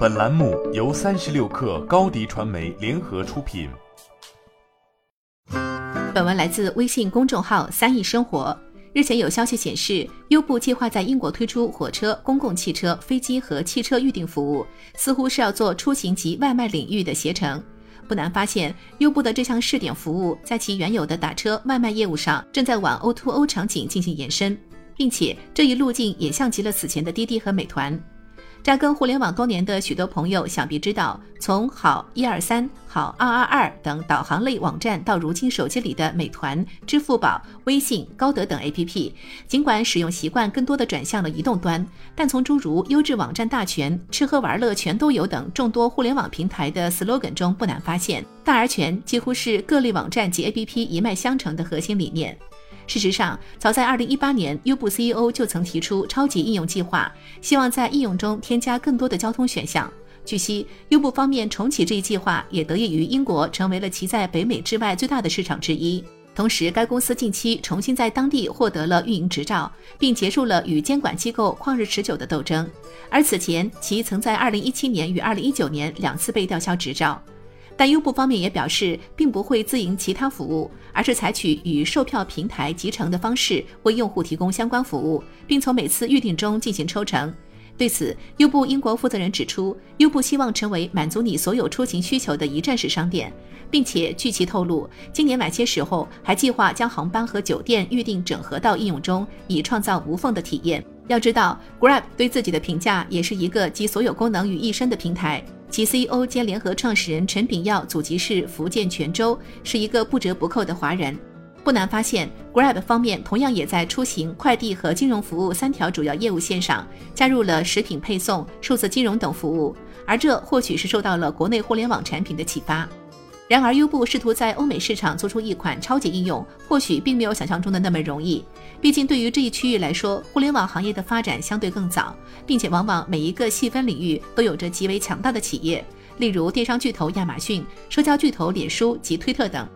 本栏目由三十六氪高低传媒联合出品。本文来自微信公众号“三亿生活”。日前有消息显示，优步计划在英国推出火车、公共汽车、飞机和汽车预订服务，似乎是要做出行及外卖领域的携程。不难发现，优步的这项试点服务在其原有的打车、外卖业务上，正在往 O2O 场景进行延伸，并且这一路径也像极了此前的滴滴和美团。扎根互联网多年的许多朋友想必知道，从好一二三、好二二二等导航类网站，到如今手机里的美团、支付宝、微信、高德等 APP，尽管使用习惯更多的转向了移动端，但从诸如“优质网站大全”“吃喝玩乐全都有”等众多互联网平台的 slogan 中，不难发现，大而全几乎是各类网站及 APP 一脉相承的核心理念。事实上，早在2018年，优步 CEO 就曾提出超级应用计划，希望在应用中添加更多的交通选项。据悉，优步方面重启这一计划，也得益于英国成为了其在北美之外最大的市场之一。同时，该公司近期重新在当地获得了运营执照，并结束了与监管机构旷日持久的斗争。而此前，其曾在2017年与2019年两次被吊销执照。但优步方面也表示，并不会自营其他服务，而是采取与售票平台集成的方式为用户提供相关服务，并从每次预订中进行抽成。对此，优步英国负责人指出，优步希望成为满足你所有出行需求的一站式商店，并且据其透露，今年晚些时候还计划将航班和酒店预订整合到应用中，以创造无缝的体验。要知道，Grab 对自己的评价也是一个集所有功能于一身的平台。其 CEO 兼联合创始人陈炳耀祖籍是福建泉州，是一个不折不扣的华人。不难发现，Grab 方面同样也在出行、快递和金融服务三条主要业务线上加入了食品配送、数字金融等服务，而这或许是受到了国内互联网产品的启发。然而，优步试图在欧美市场做出一款超级应用，或许并没有想象中的那么容易。毕竟，对于这一区域来说，互联网行业的发展相对更早，并且往往每一个细分领域都有着极为强大的企业，例如电商巨头亚马逊、社交巨头脸书及推特等。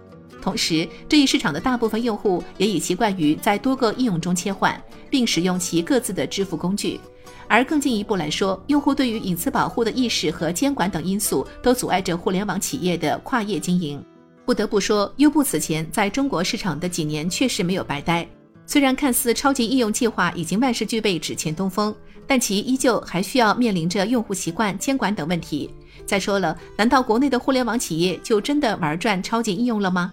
同时，这一市场的大部分用户也已习惯于在多个应用中切换，并使用其各自的支付工具。而更进一步来说，用户对于隐私保护的意识和监管等因素都阻碍着互联网企业的跨业经营。不得不说，优步此前在中国市场的几年确实没有白待。虽然看似超级应用计划已经万事俱备，只欠东风，但其依旧还需要面临着用户习惯、监管等问题。再说了，难道国内的互联网企业就真的玩转超级应用了吗？